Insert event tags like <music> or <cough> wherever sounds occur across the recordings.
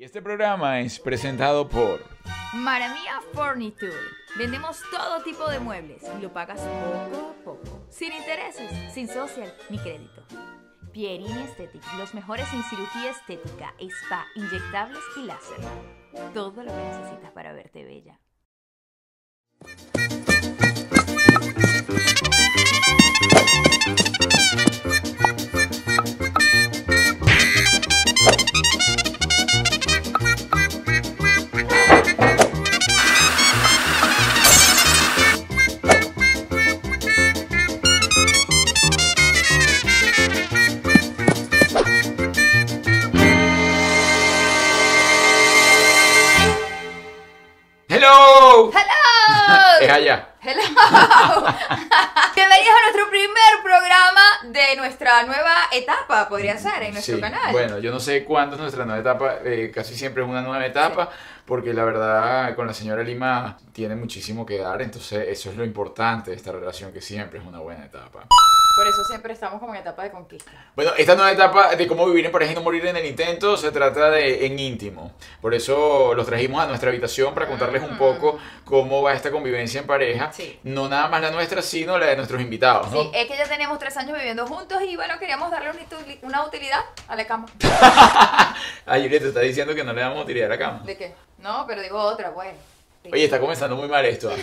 Y este programa es presentado por Maravilla Furniture. Vendemos todo tipo de muebles y lo pagas poco a poco. Sin intereses, sin social ni crédito. Pierini Aesthetic, los mejores en cirugía estética, spa, inyectables y láser. Todo lo que necesitas para verte bella. Es allá. ¡Hello! <laughs> Bienvenidos a nuestro primer programa de nuestra nueva etapa, podría ser, en nuestro Sí, canal. Bueno, yo no sé cuándo es nuestra nueva etapa, eh, casi siempre es una nueva etapa, porque la verdad con la señora Lima tiene muchísimo que dar, entonces eso es lo importante de esta relación, que siempre es una buena etapa. Por eso siempre estamos como en etapa de conquista. Bueno, esta nueva etapa de cómo vivir en pareja y no morir en el intento se trata de en íntimo. Por eso los trajimos a nuestra habitación para contarles un poco cómo va esta convivencia en pareja. Mm. Sí. No nada más la nuestra, sino la de nuestros invitados, ¿no? Sí, es que ya tenemos tres años viviendo juntos y bueno, queríamos darle una utili- una utilidad a la cama. <laughs> Ah, Julieta, está diciendo que no le damos utilidad a la cama. ¿De qué? No, pero digo otra. Sí. Oye, está comenzando muy mal esto. <laughs>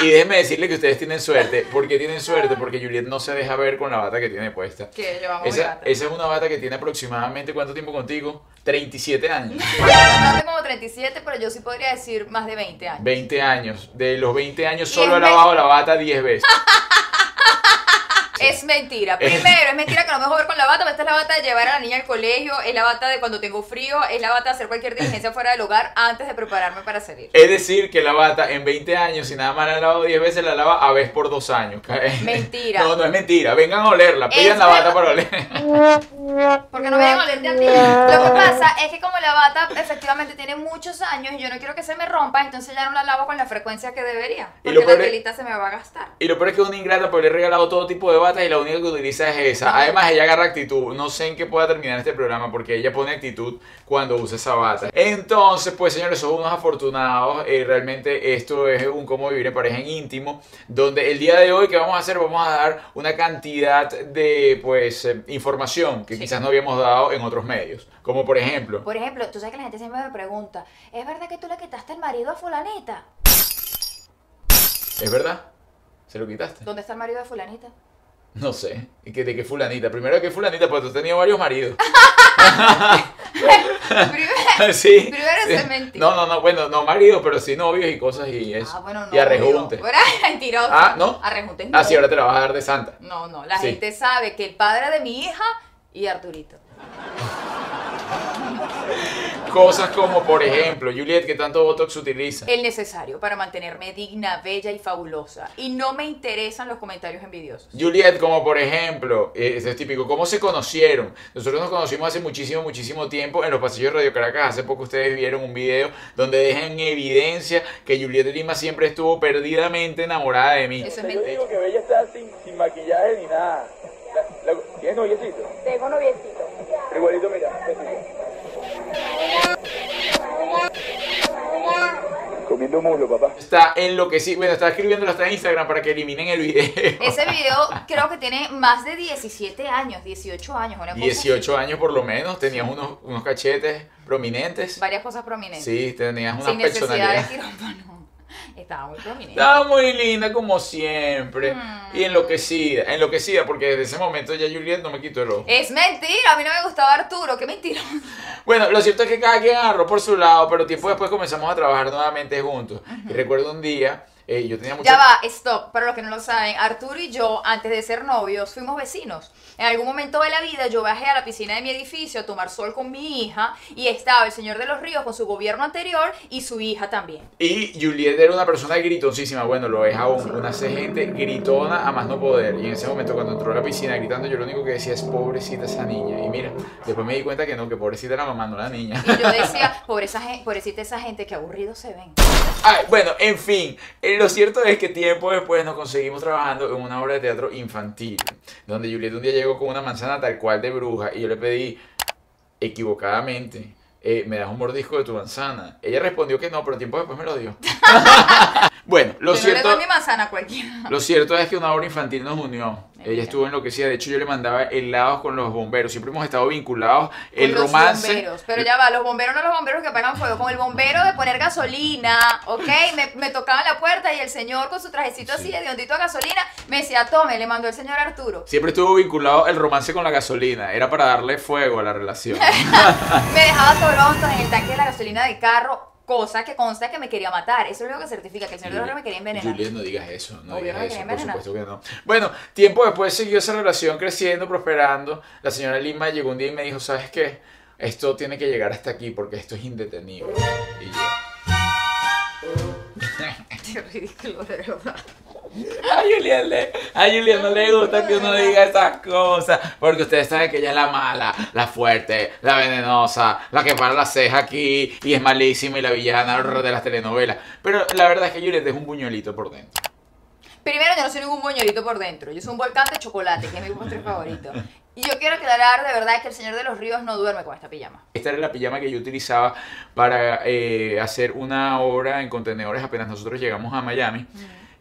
Y déjenme decirle que ustedes tienen suerte. ¿Por qué tienen suerte? Porque Juliet no se deja ver con la bata que tiene puesta. Que llevamos Esa, gata. esa es una bata que tiene aproximadamente ¿cuánto tiempo contigo? 37 años. No tengo como 37, pero yo sí podría decir más de 20 años. 20 años. De los 20 años solo ha lavado la bata 10 veces. <laughs> Es mentira. Primero, es mentira que no me dejo ver con la bata, pero esta es la bata de llevar a la niña al colegio, es la bata de cuando tengo frío, es la bata de hacer cualquier diligencia fuera del hogar antes de prepararme para salir. Es decir, que la bata en 20 años, si nada más la ha lavado 10 veces, la lava a vez por dos años. <laughs> Mentira. No, no es mentira. Vengan a olerla. Pidan la bata para oler. <laughs> Porque no me a olerte a ti. Lo que pasa es que como la bata efectivamente tiene muchos años y yo no quiero que se me rompa, entonces ya no la lavo con la frecuencia que debería. Y lo Porque peor la telita se me va a gastar. Y lo peor es que es una ingrata porque le he regalado todo tipo de batas y la única que utiliza es esa. Además, ella agarra actitud. No sé en qué pueda terminar este programa porque ella pone actitud cuando usa esa bata. Entonces, pues señores, son unos afortunados. Eh, realmente esto es un cómo vivir en pareja en íntimo. Donde el día de hoy, ¿qué vamos a hacer? Vamos a dar una cantidad de pues eh, información que Sí. quizás no habíamos dado en otros medios. Como por ejemplo, Por ejemplo, tú sabes que la gente siempre me pregunta, ¿es verdad que tú le quitaste el marido a fulanita? ¿es verdad? ¿Se lo quitaste? ¿Dónde está el marido de fulanita? <laughs> No sé. ¿Y que, ¿De qué fulanita? Primero, ¿qué fulanita? Porque tú has tenido varios maridos. <laughs> <laughs> Primero, sí. Primero sí. es mentira. No, no, no, bueno, no maridos, pero sí novios y cosas y eso. Ah, bueno, no. y arrejunte. Ahora mentiroso. Ah, ¿no? Ah, sí, ahora te la vas a dar de santa. No, no. La Sí. gente sabe que el padre de mi hija y Arturito. Cosas como, por ejemplo, Juliet, que tanto Botox utiliza. El necesario para mantenerme digna, bella y fabulosa. Y no me interesan los comentarios envidiosos. Juliet, como por ejemplo, eh, ese es típico, ¿cómo se conocieron? Nosotros nos conocimos hace muchísimo, muchísimo tiempo en los pasillos de Radio Caracas. Hace poco ustedes vieron un video donde dejan en evidencia que Juliet Lima siempre estuvo perdidamente enamorada de mí. Eso es Yo digo que Bella está sin, sin maquillaje ni nada. La- la- ¿Tienes noviecito? Tengo noviecito. Igualito, mira. besito. Comiendo muslo, papá. Está enloquecido. Bueno, está escribiéndolo hasta en Instagram para que eliminen el video. Ese video creo que tiene más de 17 años, 18 años, una cosa 18 años por lo menos, tenías unos, unos cachetes prominentes. Varias cosas prominentes. Sí, tenías una Sin necesidad de personalidad. quirófano. Estaba muy prominente. Estaba muy linda como siempre. Mm. Y enloquecida, enloquecida porque desde ese momento ya Juliet no me quitó el ojo. Es mentira, a mí no me gustaba Arturo, qué mentira. <laughs> Bueno, lo cierto es que cada quien agarró por su lado, pero tiempo después comenzamos a trabajar nuevamente juntos. Y recuerdo un día, eh, yo tenía mucho... Ya va, stop, para los que no lo saben, Arturo y yo, antes de ser novios, fuimos vecinos. En algún momento de la vida yo bajé a la piscina de mi edificio a tomar sol con mi hija y estaba el señor de los ríos con su gobierno anterior y su hija también. Y Juliet era una persona gritoncísima, bueno, lo es aún, una gente gritona a más no poder. Y en ese momento cuando entró a la piscina gritando, yo lo único que decía es pobrecita esa niña. Y mira, después me di cuenta que no, que pobrecita la mamá, no la niña. Y yo decía, Pobre esa gen- pobrecita esa gente, que aburridos se ven. Ay, bueno, en fin, lo cierto es que tiempo después nos conseguimos trabajando en una obra de teatro infantil, donde Juliet un día llegó con una manzana tal cual de bruja y yo le pedí, equivocadamente, eh, ¿me das un mordisco de tu manzana? Ella respondió que no, pero tiempo después me lo dio. <laughs> bueno, lo Yo no le cierto... doy mi manzana a cualquiera. Lo cierto es que una obra infantil nos unió. Mira. Ella estuvo enloquecida. De hecho, yo le mandaba helados con los bomberos. Siempre hemos estado vinculados. Con El los romance. bomberos. Pero ya va, los bomberos no los bomberos que apagan fuego, con el bombero de poner gasolina, ¿ok? Me, me tocaban la puerta y el señor con su trajecito así de hondito a gasolina me decía, tome, le mandó el señor Arturo. Siempre estuvo vinculado el romance con la gasolina. Era para darle fuego a la relación. <laughs> Me dejaba Toronto en el tanque de la gasolina del carro, cosa que consta que me quería matar. Eso es lo que certifica que el señor Arturo me quería envenenar. Juliet, no digas eso. No Obvio, digas me eso, por supuesto que no. Bueno, tiempo después siguió esa relación creciendo, prosperando. La señora Lima llegó un día y me dijo, ¿sabes qué? Esto tiene que llegar hasta aquí porque esto es indetenible. Y yo... <laughs> Qué ridículo, de verdad. A Julián, le, a Julián no le gusta que uno diga esas cosas. Porque ustedes saben que ella es la mala, la fuerte, la venenosa, la que para la ceja aquí y es malísima y la villana de las telenovelas. Pero la verdad es que Juliet es un buñuelito por dentro. Primero, yo no soy ningún boñolito por dentro. Yo soy un volcán de chocolate, que es mi postre favorito. Y yo quiero aclarar de verdad que el señor de los ríos no duerme con esta pijama. Esta era la pijama que yo utilizaba para eh, hacer una obra en contenedores apenas nosotros llegamos a Miami.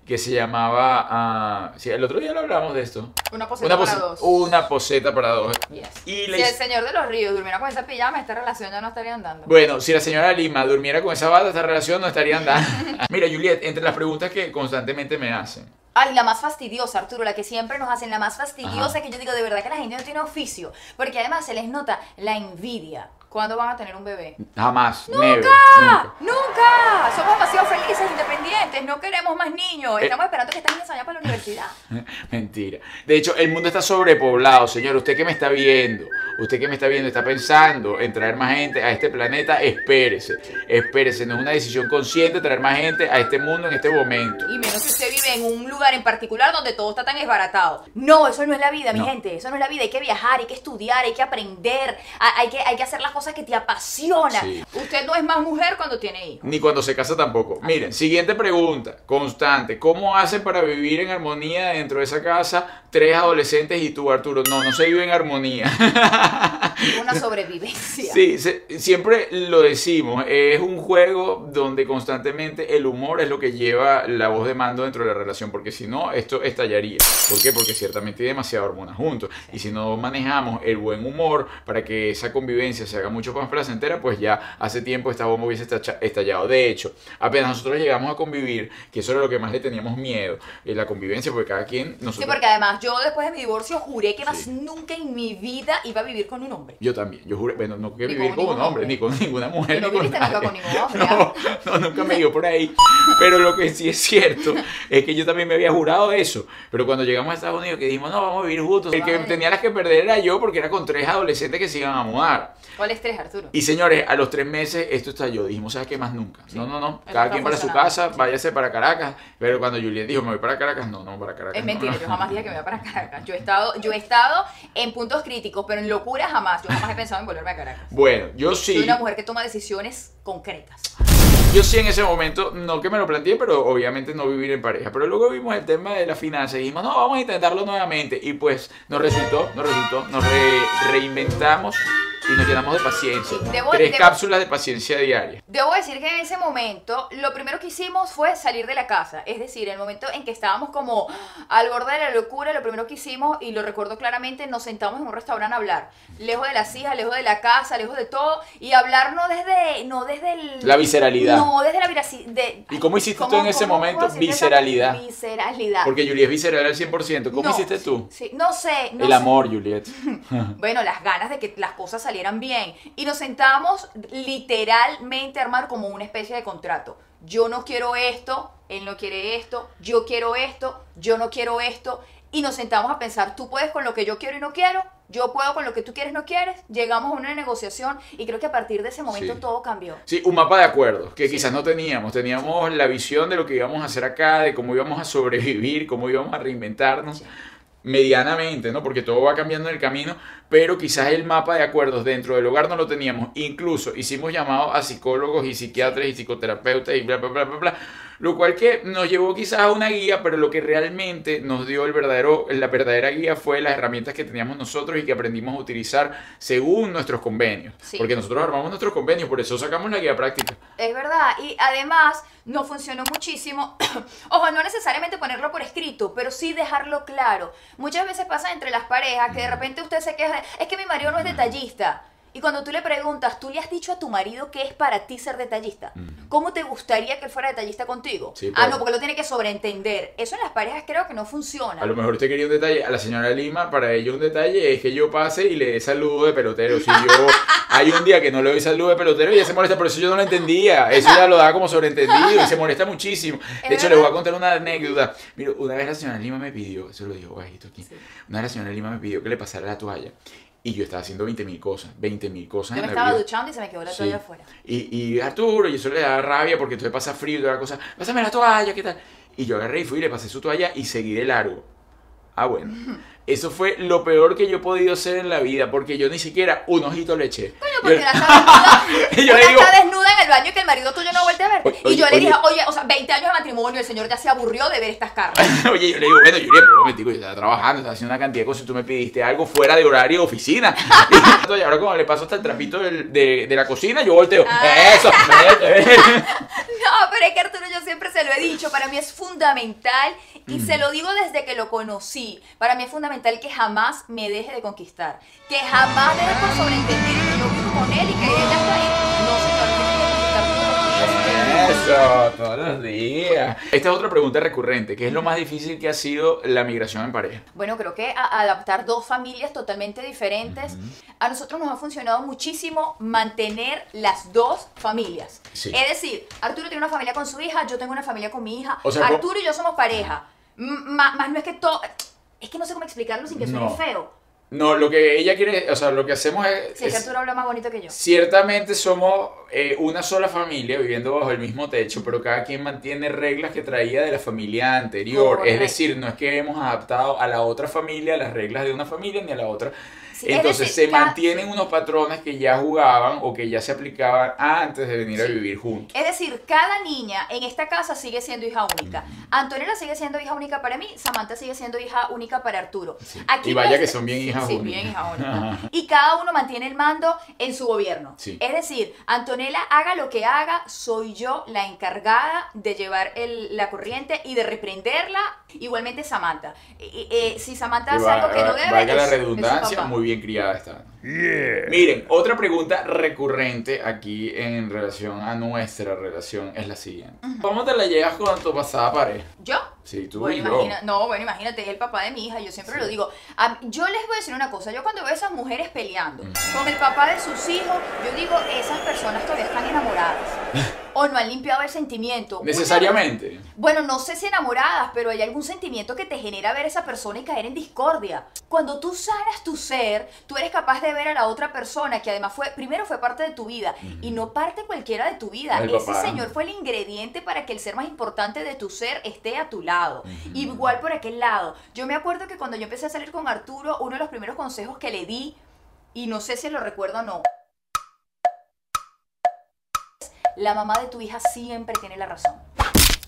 Que se llamaba. ah, sí, el otro día lo hablamos de esto. Una poseta Una, para dos. una poseta para dos. Yes. Y si el señor de los ríos durmiera con esa pijama, esta relación ya no estaría andando. Bueno, si la señora Lima durmiera con esa bata, esta relación no estaría andando. <laughs> <laughs> Mira, Juliet, entre las preguntas que constantemente me hacen. Ay, la más fastidiosa, Arturo, la que siempre nos hacen, la más fastidiosa Ajá. que yo digo, de verdad que la gente no tiene oficio. Porque además se les nota la envidia. ¿Cuándo van a tener un bebé? Jamás, never, nunca. ¡Nunca! Somos demasiado felices, independientes, no queremos más niños. Eh. Estamos esperando que estén allá para la universidad. <laughs> Mentira. De hecho, el mundo está sobrepoblado, señor. Usted que me está viendo, usted que me está viendo, está pensando en traer más gente a este planeta, espérese. Espérese, no es una decisión consciente traer más gente a este mundo en este momento. Y menos si usted vive en un lugar en particular donde todo está tan desbaratado. No, eso no es la vida, mi gente. Eso no es la vida. Hay que viajar, hay que estudiar, hay que aprender, hay que, hay que hacer las cosas que te apasionan. Sí. Usted no es más mujer cuando tiene hijos. Ni cuando se casa tampoco. Miren, siguiente pregunta, constante. ¿Cómo hacen para vivir en armonía dentro de esa casa tres adolescentes y tú, Arturo? No, no se vive en armonía. <laughs> Una sobrevivencia. Sí, se- siempre lo decimos, es un juego donde constantemente el humor es lo que lleva la voz de mando dentro de la relación, porque si no, esto estallaría. ¿Por qué? Porque ciertamente hay demasiada hormona juntos. Y si no manejamos el buen humor para que esa convivencia se haga mucho más placentera, pues ya hace tiempo esta bomba hubiese estallado. De hecho, apenas nosotros llegamos a convivir, que eso era lo que más le teníamos miedo, eh, la convivencia, porque cada quien... Nosotros, Sí, porque además yo después de mi divorcio juré que más nunca en mi vida iba a vivir con un hombre. Yo también, yo juré, bueno, no que vivir con con un hombre, hombre. ni con ninguna mujer, no ni viviste nunca con ningún hombre, <laughs> ¿ah? No, no, nunca me dio por ahí. Pero lo que sí es cierto es que yo también me había jurado eso. Pero cuando llegamos a Estados Unidos, que dijimos, no, vamos a vivir juntos, el que tenía las que perder era yo, porque era con tres adolescentes que se iban a mudar. ¿Cuál estrés, Arturo? Y señores, a los tres meses esto estalló. Dijimos, ¿sabes qué más nunca? Sí. No, no, no. Cada quien para su casa, váyase para Caracas. Pero cuando Juliet dijo, me voy para Caracas, no, no, para Caracas. Es no. mentira, yo jamás dije que me iba para Caracas. Yo he estado, yo he estado en puntos críticos, pero en locura jamás. Yo jamás he pensado en volverme a Caracas. Bueno, yo sí. Soy una mujer que toma decisiones concretas. Yo sí en ese momento, no que me lo planteé, pero obviamente no vivir en pareja. Pero luego vimos el tema de la finanza y dijimos, no, vamos a intentarlo nuevamente. Y pues nos resultó, nos resultó, nos re- reinventamos y nos llenamos de paciencia. Sí, debo- Tres debo- cápsulas de paciencia diaria. Debo decir que en ese momento lo primero que hicimos fue salir de la casa. Es decir, el momento en que estábamos como al borde de la locura, lo primero que hicimos, y lo recuerdo claramente, nos sentamos en un restaurante a hablar. Lejos de las hijas, lejos de la casa, lejos de todo. Y hablar no desde, no desde el... La visceralidad. No, desde la veracidad. ¿Y cómo hiciste tú en ese momento? Visceralidad. Visceralidad. Porque Juliet es visceral al 100%. ¿Cómo No, hiciste tú? Sí, no sé. no el sé. amor, Juliet. <laughs> Bueno, las ganas de que las cosas salieran bien. Y nos sentamos literalmente a armar como una especie de contrato. Yo no quiero esto, él no quiere esto, yo quiero esto, yo no quiero esto. Y nos sentamos a pensar, tú puedes con lo que yo quiero y no quiero, yo puedo con lo que tú quieres y no quieres. Llegamos a una negociación y creo que a partir de ese momento Sí. todo cambió. Sí, un mapa de acuerdos que quizás no teníamos. Teníamos la visión de lo que íbamos a hacer acá, de cómo íbamos a sobrevivir, cómo íbamos a reinventarnos. Sí. medianamente, ¿no? Porque todo va cambiando en el camino, pero quizás el mapa de acuerdos dentro del hogar no lo teníamos. Incluso hicimos llamados a psicólogos y psiquiatras y psicoterapeutas y bla, bla, bla, bla, bla. Lo cual que nos llevó quizás a una guía, pero lo que realmente nos dio el verdadero, la verdadera guía fue las herramientas que teníamos nosotros y que aprendimos a utilizar según nuestros convenios. Sí. Porque nosotros armamos nuestros convenios, por eso sacamos la guía práctica. Es verdad, y además no funcionó muchísimo. <coughs> Ojo, no necesariamente ponerlo por escrito, pero sí dejarlo claro. Muchas veces pasa entre las parejas que de repente usted se queja, es que mi marido no es detallista. Y cuando tú le preguntas, ¿tú le has dicho a tu marido que es para ti ser detallista? ¿Cómo te gustaría que él fuera detallista contigo? Sí, ah, pero- no, porque lo tiene que sobreentender. Eso en las parejas creo que no funciona. A lo mejor usted quería un detalle. A la señora Lima, para ella un detalle es que yo pase y le dé saludo de pelotero. Si yo <laughs> hay un día que no le doy saludo de pelotero, ella se molesta, pero eso yo no lo entendía. Eso ya lo daba como sobreentendido y se molesta muchísimo. De hecho, le voy a contar una anécdota. Mira, una vez la señora Lima me pidió, eso lo dijo bajito aquí. Una vez la señora Lima me pidió que le pasara la toalla. Y yo estaba haciendo 20 mil cosas, 20 mil cosas Yo me en la estaba vida. duchando y se me quedó la Sí. toalla afuera. Y, y Arturo, y eso le daba rabia porque entonces pasa frío y toda la cosa. Pásame la toalla, ¿qué tal? Y yo agarré y fui y le pasé su toalla y seguí de largo. Ah, bueno. <laughs> Eso fue lo peor que yo he podido hacer en la vida porque yo ni siquiera un ojito le eché. Coño, porque Yo- la <laughs> está desnuda, Y yo una le digo- está desnuda en el baño y que el marido tuyo no vuelve a. Oye, y yo le dije, oye, o sea, 20 años de matrimonio, el señor ya se aburrió de ver estas carnes. <laughs> Oye, yo le digo, bueno, Yuri, pero un momentico, yo estaba trabajando, estaba haciendo una cantidad de cosas tú me pidiste algo fuera de horario de oficina. <laughs> Y ahora como le paso hasta el trapito del- de, de la cocina, yo volteo. Ah. Eso, vete, vete. No, pero es que Arturo yo siempre se lo he dicho, para mí es fundamental y se lo digo desde que lo conocí. Para mí es fundamental que jamás me deje de conquistar, que jamás deje por sobreentender que yo vivo con él y que ella está ahí. No, días. Eso, todos los días. Esta es otra pregunta recurrente. ¿Qué es lo más difícil que ha sido la migración en pareja? Bueno, creo que adaptar dos familias totalmente diferentes, a nosotros nos ha funcionado muchísimo mantener las dos familias. Sí. Es decir, Arturo tiene una familia con su hija, yo tengo una familia con mi hija, O sea, ¿cómo- Arturo y yo somos pareja. M- ma- Más no es que todo... Es que no sé cómo explicarlo sin que suene No. feo. No, lo que ella quiere, o sea, lo que hacemos es... Sí, es que Arturo habla más bonito que yo. Ciertamente somos eh, una sola familia viviendo bajo el mismo techo, pero cada quien mantiene reglas que traía de la familia anterior. Correcto. Es decir, no es que hemos adaptado a la otra familia las reglas de una familia ni a la otra. Sí, es Entonces decir, se mantienen unos patrones que ya jugaban o que ya se aplicaban antes de venir a Sí. vivir juntos. Es decir, cada niña en esta casa sigue siendo hija única. Antonella sigue siendo hija única para mí, Samantha sigue siendo hija única para Arturo. Y vaya no que son bien hijas sí, únicas. bien hija única. <laughs> Y cada uno mantiene el mando en su gobierno. Sí. Es decir, Antonella haga lo que haga, soy yo la encargada de llevar el- la corriente y de reprenderla. Igualmente Samantha. Eh, si Samantha hace algo que no debe, valga es- la es redundancia, muy bien criada está. Miren, otra pregunta recurrente aquí en relación a nuestra relación es la siguiente. ¿Cómo te la llevas con tu pasada pareja? ¿Yo? Sí, tú Bueno, y yo. no, bueno, imagínate, es el papá de mi hija, yo siempre lo digo. A- yo les voy a decir una cosa, yo cuando veo a esas mujeres peleando con el papá de sus hijos, yo digo, esas personas todavía están enamoradas. <laughs> o no han limpiado el sentimiento. Una- Necesariamente. bueno, no sé si enamoradas, pero hay algún sentimiento que te genera ver a esa persona y caer en discordia. Cuando tú sanas tu ser, tú eres capaz de ver a la otra persona que además fue, primero fue parte de tu vida y no parte cualquiera de tu vida. El Ese papá. señor fue el ingrediente para que el ser más importante de tu ser esté a tu lado. Igual por aquel lado. Yo me acuerdo que cuando yo empecé a salir con Arturo, uno de los primeros consejos que le di, y no sé si lo recuerdo o no, la mamá de tu hija siempre tiene la razón.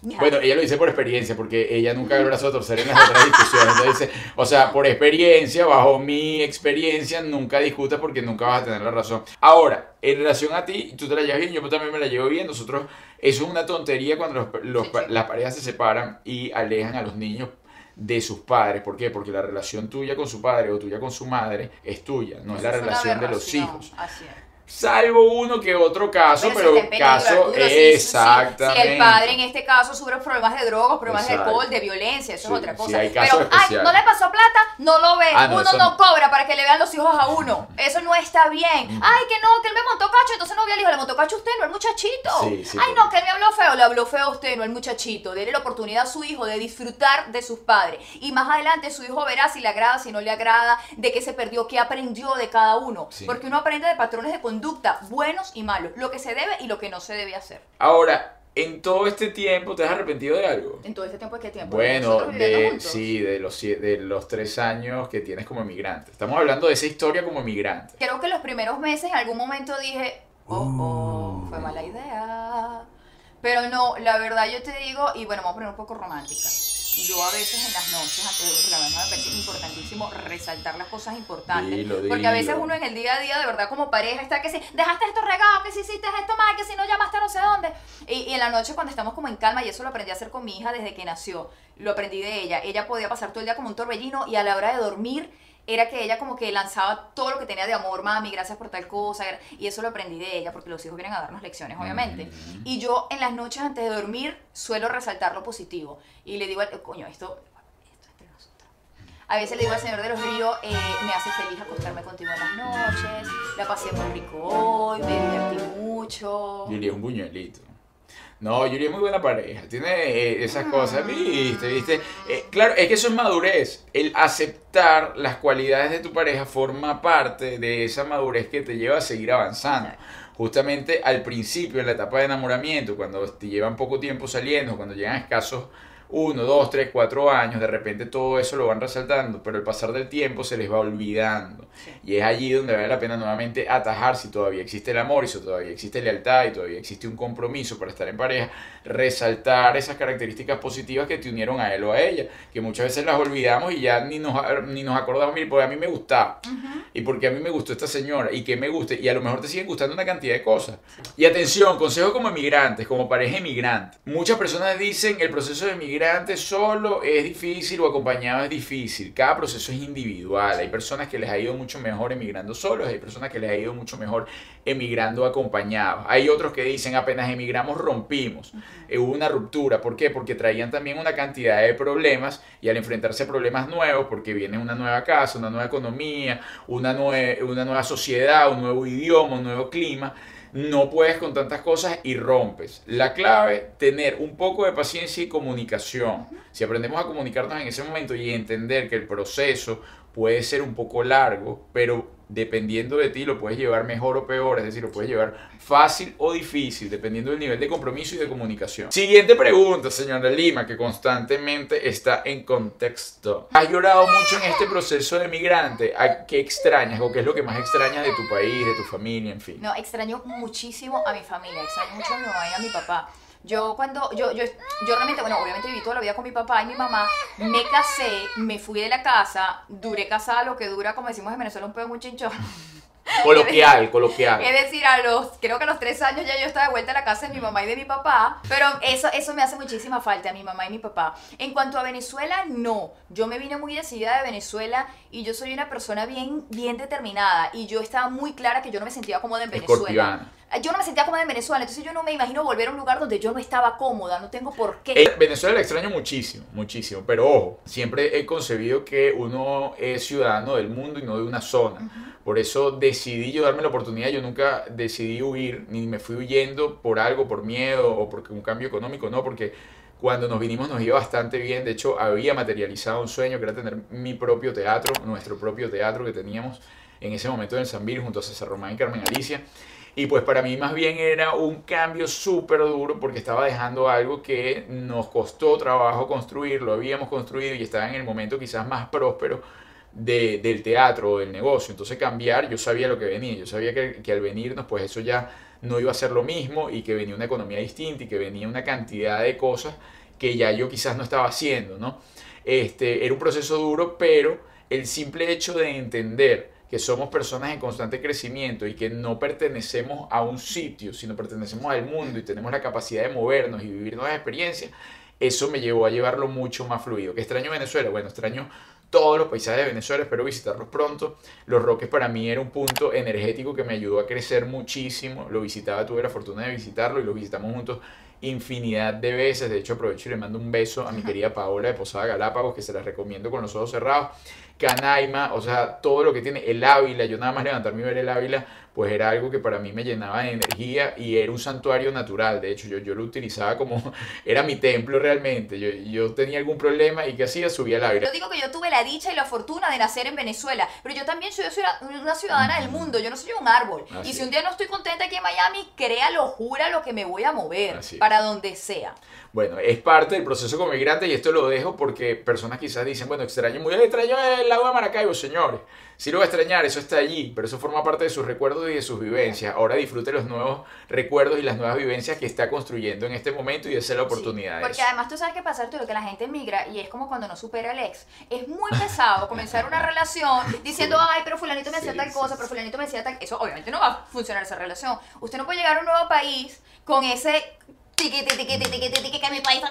Bueno, ella lo dice por experiencia, porque ella nunca ve el brazo a torcer en las otras discusiones. Entonces, dice, o sea, por experiencia, bajo mi experiencia, nunca discutas porque nunca vas a tener la razón. Ahora, en relación a ti, tú te la llevas bien, yo también me la llevo bien. Nosotros, eso es una tontería cuando los- los Sí, pa- sí. las parejas se separan y alejan a los niños de sus padres. ¿Por qué? Porque la relación tuya con su padre o tuya con su madre es tuya, no es la eso una relación de los hijos. Así es. Salvo uno que otro caso, Pero pero, caso sí, sí, sí. exactamente. Si el padre en este caso sufre problemas de drogas, problemas de alcohol, de violencia, eso Sí, es otra sí, cosa. hay casos Pero, ay, no le pasó plata, no lo ve. Ah, no, uno no, no. cobra para que le vean los hijos a uno. Eso no está bien. Ay, que no, que él me montó cacho, entonces no vi al hijo, le montó cacho a usted, no al muchachito. Sí, sí, ay, no, que él me habló feo, le habló feo a usted, no al muchachito. Dele la oportunidad a su hijo de disfrutar de sus padres. Y más adelante su hijo verá si le agrada, si no le agrada, de qué se perdió, qué aprendió de cada uno. Sí. Porque uno aprende de patrones de conducta, buenos y malos, lo que se debe y lo que no se debe hacer. Ahora, En todo este tiempo, ¿te has arrepentido de algo? En todo este tiempo, ¿qué tiempo? Bueno, ¿Nosotros viviendo de, sí, de los, de los tres años que tienes como emigrante. Estamos hablando de esa historia como emigrante. Creo que los primeros meses en algún momento dije, oh, oh, fue mala idea. Pero no, la verdad yo te digo, y bueno, vamos a poner un poco romántica. Yo a veces en las noches, antes de dormir, la verdad me parece importantísimo resaltar las cosas importantes. Dilo, porque a veces uno en el día a día, de verdad, como pareja, está que si dejaste esto regado, que si hiciste esto mal, que si no llamaste a no sé dónde. Y, y en la noche cuando estamos como en calma, y eso lo aprendí a hacer con mi hija desde que nació, lo aprendí de ella. Ella podía pasar todo el día como un torbellino y a la hora de dormir era que ella como que lanzaba todo lo que tenía de amor, mami, gracias por tal cosa. Y eso lo aprendí de ella, porque los hijos vienen a darnos lecciones, obviamente. Y yo en las noches antes de dormir suelo resaltar lo positivo. Y le digo, al- coño, esto, esto entre nosotros. A veces le digo al Señor de los Ríos, eh, me hace feliz acostarme contigo en las noches, la pasé muy rico hoy, me divertí mucho. Es un buñuelito. No, Yuri es muy buena pareja. Tiene eh, esas cosas, viste, viste. Eh, claro, es que eso es madurez. El aceptar las cualidades de tu pareja forma parte de esa madurez que te lleva a seguir avanzando. Justamente al principio, en la etapa de enamoramiento, cuando te llevan poco tiempo saliendo, cuando llegan escasos uno, dos, tres, cuatro años, de repente todo eso lo van resaltando, pero al pasar del tiempo se les va olvidando. Y es allí donde vale la pena nuevamente atajar si todavía existe el amor y si todavía existe lealtad y todavía existe un compromiso para estar en pareja, resaltar esas características positivas que te unieron a él o a ella, que muchas veces las olvidamos y ya ni nos, ni nos acordamos, mire, porque a mí me gustaba y porque a mí me gustó esta señora y que me guste y a lo mejor te siguen gustando una cantidad de cosas. Y atención, consejo como emigrantes, como pareja emigrante. Muchas personas dicen el proceso de emigrante solo es difícil o acompañado es difícil. Cada proceso es individual. Hay personas que les ha ido mucho mejor emigrando solos, hay personas que les ha ido mucho mejor emigrando acompañados. Hay otros que dicen apenas emigramos rompimos. Eh, hubo una ruptura. ¿Por qué? Porque traían también una cantidad de problemas y al enfrentarse a problemas nuevos, porque viene una nueva casa, una nueva economía, una, nue- una nueva sociedad, un nuevo idioma, un nuevo clima, no puedes con tantas cosas y rompes. La clave, tener un poco de paciencia y comunicación. Si aprendemos a comunicarnos en ese momento y entender que el proceso puede ser un poco largo, pero dependiendo de ti lo puedes llevar mejor o peor, es decir, lo puedes llevar fácil o difícil, dependiendo del nivel de compromiso y de comunicación. Siguiente pregunta, señora Lima, que constantemente está en contexto. ¿Has llorado mucho en este proceso de migrante? ¿A ¿Qué extrañas o qué es lo que más extrañas de tu país, de tu familia, en fin? No, extraño muchísimo a mi familia, extraño mucho a mi mamá y a mi papá. Yo cuando, yo, yo, yo realmente, bueno, obviamente viví toda la vida con mi papá y mi mamá, me casé, me fui de la casa, duré casada lo que dura, como decimos en Venezuela, un pedo muy chinchón. <laughs> Coloquial, <laughs> coloquial. Es decir, a los, creo que a los tres años ya yo estaba de vuelta a la casa de mi mamá y de mi papá, pero eso, eso me hace muchísima falta a mi mamá y mi papá. En cuanto a Venezuela, no. Yo me vine muy decidida de Venezuela y yo soy una persona bien, bien determinada y yo estaba muy clara que yo no me sentía cómoda en Venezuela. Escorpiana. Yo no me sentía cómoda en Venezuela, entonces yo no me imagino volver a un lugar donde yo no estaba cómoda, no tengo por qué. Eh, Venezuela la extraño muchísimo, muchísimo, pero ojo, siempre he concebido que uno es ciudadano del mundo y no de una zona. Por eso decidí yo darme la oportunidad, yo nunca decidí huir, ni me fui huyendo por algo, por miedo o porque un cambio económico, no, porque cuando nos vinimos nos iba bastante bien, de hecho había materializado un sueño que era tener mi propio teatro, nuestro propio teatro que teníamos en ese momento en el Sambil junto a César Román y Carmen Alicia. Y pues para mí más bien era un cambio súper duro porque estaba dejando algo que nos costó trabajo construir, lo habíamos construido y estaba en el momento quizás más próspero de- del teatro o del negocio. Entonces cambiar, yo sabía lo que venía, yo sabía que, que al venirnos pues eso ya no iba a ser lo mismo y que venía una economía distinta y que venía una cantidad de cosas que ya yo quizás no estaba haciendo, ¿no? Este, era un proceso duro, pero el simple hecho de entender que somos personas en constante crecimiento y que no pertenecemos a un sitio, sino pertenecemos al mundo y tenemos la capacidad de movernos y vivir nuevas experiencias, eso me llevó a llevarlo mucho más fluido. ¿Qué extraño Venezuela? Bueno, extraño todos los paisajes de Venezuela, espero visitarlos pronto. Los Roques para mí era un punto energético que me ayudó a crecer muchísimo. Lo visitaba, tuve la fortuna de visitarlo y lo visitamos juntos infinidad de veces. De hecho, aprovecho y le mando un beso a mi querida Paola de Posada Galápagos, que se la recomiendo con los ojos cerrados. Canaima, o sea, todo lo que tiene el Ávila, yo nada más levantarme y ver el Ávila, pues era algo que para mí me llenaba de energía y era un santuario natural. De hecho, yo, yo lo utilizaba como, <laughs> era mi templo realmente. Yo, yo tenía algún problema y ¿qué hacía? Subía al Ávila. Yo digo que yo tuve la dicha y la fortuna de nacer en Venezuela, pero yo también soy una ciudadana del mundo, yo no soy un árbol. Así y si un día no estoy contenta aquí en Miami, créalo, júralo que me voy a mover para donde sea. Bueno, es parte del proceso como migrante y esto lo dejo porque personas quizás dicen, bueno, extraño muy, extraño el lago de Maracaibo, señores. Sí lo va a extrañar, eso está allí, pero eso forma parte de sus recuerdos y de sus vivencias. Ahora disfrute los nuevos recuerdos y las nuevas vivencias que está construyendo en este momento y esa es la oportunidad. Sí, porque además tú sabes qué pasa, Arturo, que la gente migra y es como cuando no supera al ex. Es muy pesado comenzar una <laughs> relación diciendo, ay, pero fulanito me hacía Sí, tal cosa, sí. pero fulanito me hacía tal... Eso obviamente no va a funcionar esa relación. Usted no puede llegar a un nuevo país con ese tiqui, tiqui, tiqui, tiqui, que mi país.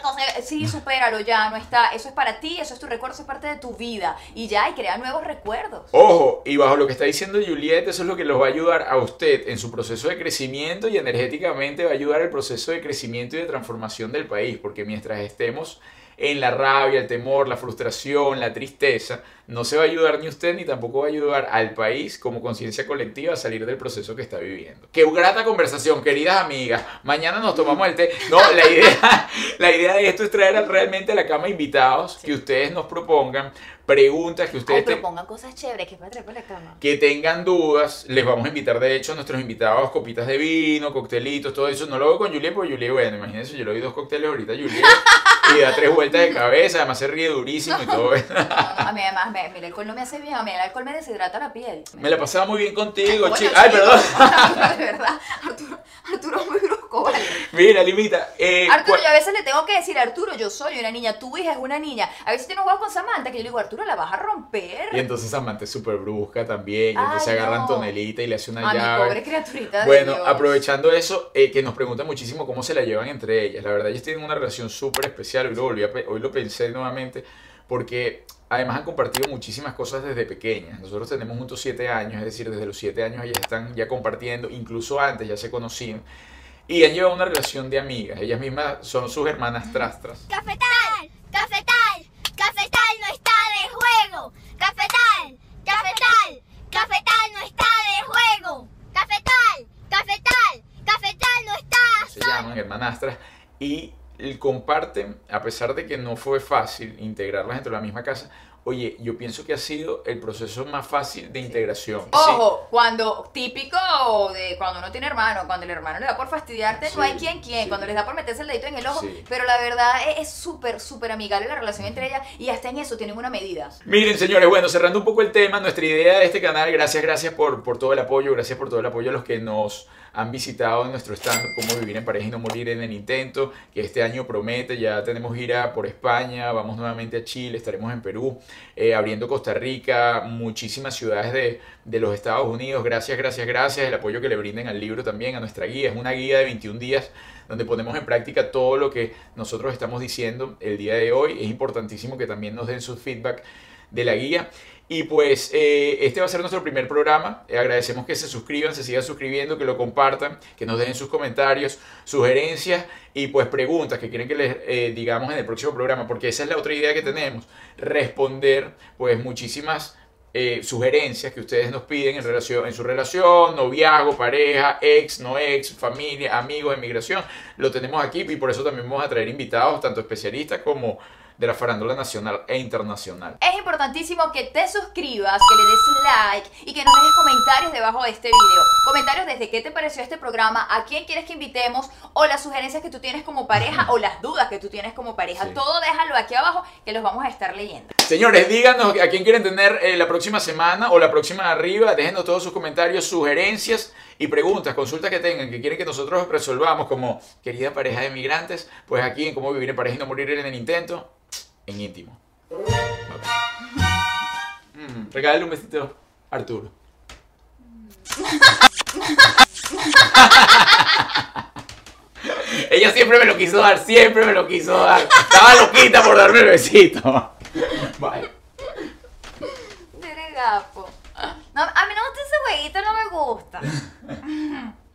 Sí, supéralo ya, no está. Eso es para ti, eso es tu recuerdo, eso es parte de tu vida. Y ya, y crea nuevos recuerdos. Ojo, y bajo lo que está diciendo Juliet, eso es lo que los va a ayudar a usted en su proceso de crecimiento y energéticamente va a ayudar el proceso de crecimiento y de transformación del país, porque mientras estemos en la rabia, el temor, la frustración, la tristeza, no se va a ayudar ni usted ni tampoco va a ayudar al país como conciencia colectiva a salir del proceso que está viviendo. Qué grata conversación, queridas amigas. Mañana nos tomamos el té. No, la idea, <laughs> la idea de esto es traer al- realmente a la cama invitados que ustedes nos propongan preguntas que Ay, ustedes pero te- pongan cosas chéveres que para traer por la cama. que tengan dudas, les vamos a invitar de hecho a nuestros invitados copitas de vino, coctelitos, todo eso. No lo hago con Juliet porque Juliet, bueno, imagínense, yo le doy dos cócteles ahorita a Juliet <laughs> y da tres vueltas de cabeza, además se ríe durísimo y todo. No, <laughs> a mí además, me, mira, el alcohol no me hace bien, a mí el alcohol me deshidrata la piel. Me la pasaba muy bien contigo, chico. Ay, perdón. <laughs> de verdad, Arturo, Arturo es muy brusco, vale. Mira, Limita. Eh, Arturo, yo a veces le tengo que decir, Arturo, yo soy una niña, tu hija es una niña. A veces tiene un juego con Samantha que yo le digo, Arturo, la vas a romper. Y entonces Samantha es súper brusca también. Y Ay, entonces agarra a no. Antonelita y le hace una a mi llave. pobre criaturita de Bueno, Dios. aprovechando eso, eh, que nos preguntan muchísimo cómo se la llevan entre ellas. La verdad, ellas tienen una relación súper especial. Hoy lo, volví a hoy lo pensé nuevamente porque además han compartido muchísimas cosas desde pequeñas. Nosotros tenemos juntos siete años, es decir, desde los siete años ellas están ya compartiendo, incluso antes ya se conocían. Y han llevado una relación de amigas. Ellas mismas son sus hermanas trastras. Cafetal, cafetal, cafetal no está de juego. Cafetal, cafetal, cafetal no está de juego. Cafetal, cafetal, cafetal no está se llaman hermanastras y el- comparten, a pesar de que no fue fácil integrarlas dentro de la misma casa, oye, yo pienso que ha sido el proceso más fácil de integración. Ojo, cuando típico de cuando uno tiene hermano, cuando el hermano le da por fastidiarte, Sí, no hay quien quien, sí. cuando les da por meterse el dedito en el ojo, Sí. pero la verdad es- es súper, súper amigable la relación entre ellas y hasta en eso tienen una medida. Miren, señores, bueno, cerrando un poco el tema, nuestra idea de este canal, gracias, gracias por, por todo el apoyo, gracias por todo el apoyo a los que nos han visitado en nuestro stand, cómo vivir en pareja y no morir en el intento, que este año promete, ya tenemos gira por España, vamos nuevamente a Chile, estaremos en Perú, eh, abriendo Costa Rica, muchísimas ciudades de, de los Estados Unidos, gracias, gracias, gracias, el apoyo que le brinden al libro también, a nuestra guía, es una guía de 21 días donde ponemos en práctica todo lo que nosotros estamos diciendo el día de hoy, es importantísimo que también nos den su feedback de la guía. Y pues eh, este va a ser nuestro primer programa. Eh, agradecemos que se suscriban, se sigan suscribiendo, que lo compartan, que nos dejen sus comentarios, sugerencias y pues preguntas que quieren que les eh, digamos en el próximo programa, porque esa es la otra idea que tenemos, responder pues muchísimas sugerencias que ustedes nos piden en, relación, en su relación, noviazgo, pareja, ex, no ex, familia, amigos, emigración. Lo tenemos aquí y por eso también vamos a traer invitados, tanto especialistas como de la farándula nacional e internacional. Es importantísimo que te suscribas, que le des like y que nos dejes comentarios debajo de este video. Comentarios desde qué te pareció este programa, a quién quieres que invitemos o las sugerencias que tú tienes como pareja <laughs> o las dudas que tú tienes como pareja. Sí. Todo déjalo aquí abajo que los vamos a estar leyendo. Señores, díganos a quién quieren tener eh, la próxima semana o la próxima de arriba. Déjenos todos sus comentarios, sugerencias y preguntas, consultas que tengan, que quieren que nosotros resolvamos como querida pareja de migrantes. Pues aquí en Cómo Vivir en Pareja y No Morir en el Intento, en íntimo. Mm, regálale un besito a Arturo. Ella siempre me lo quiso dar, siempre me lo quiso dar. Estaba loquita por darme el besito. Bye. Eres gapo. No, a mí no me gusta ese jueguito, no me gusta. <laughs>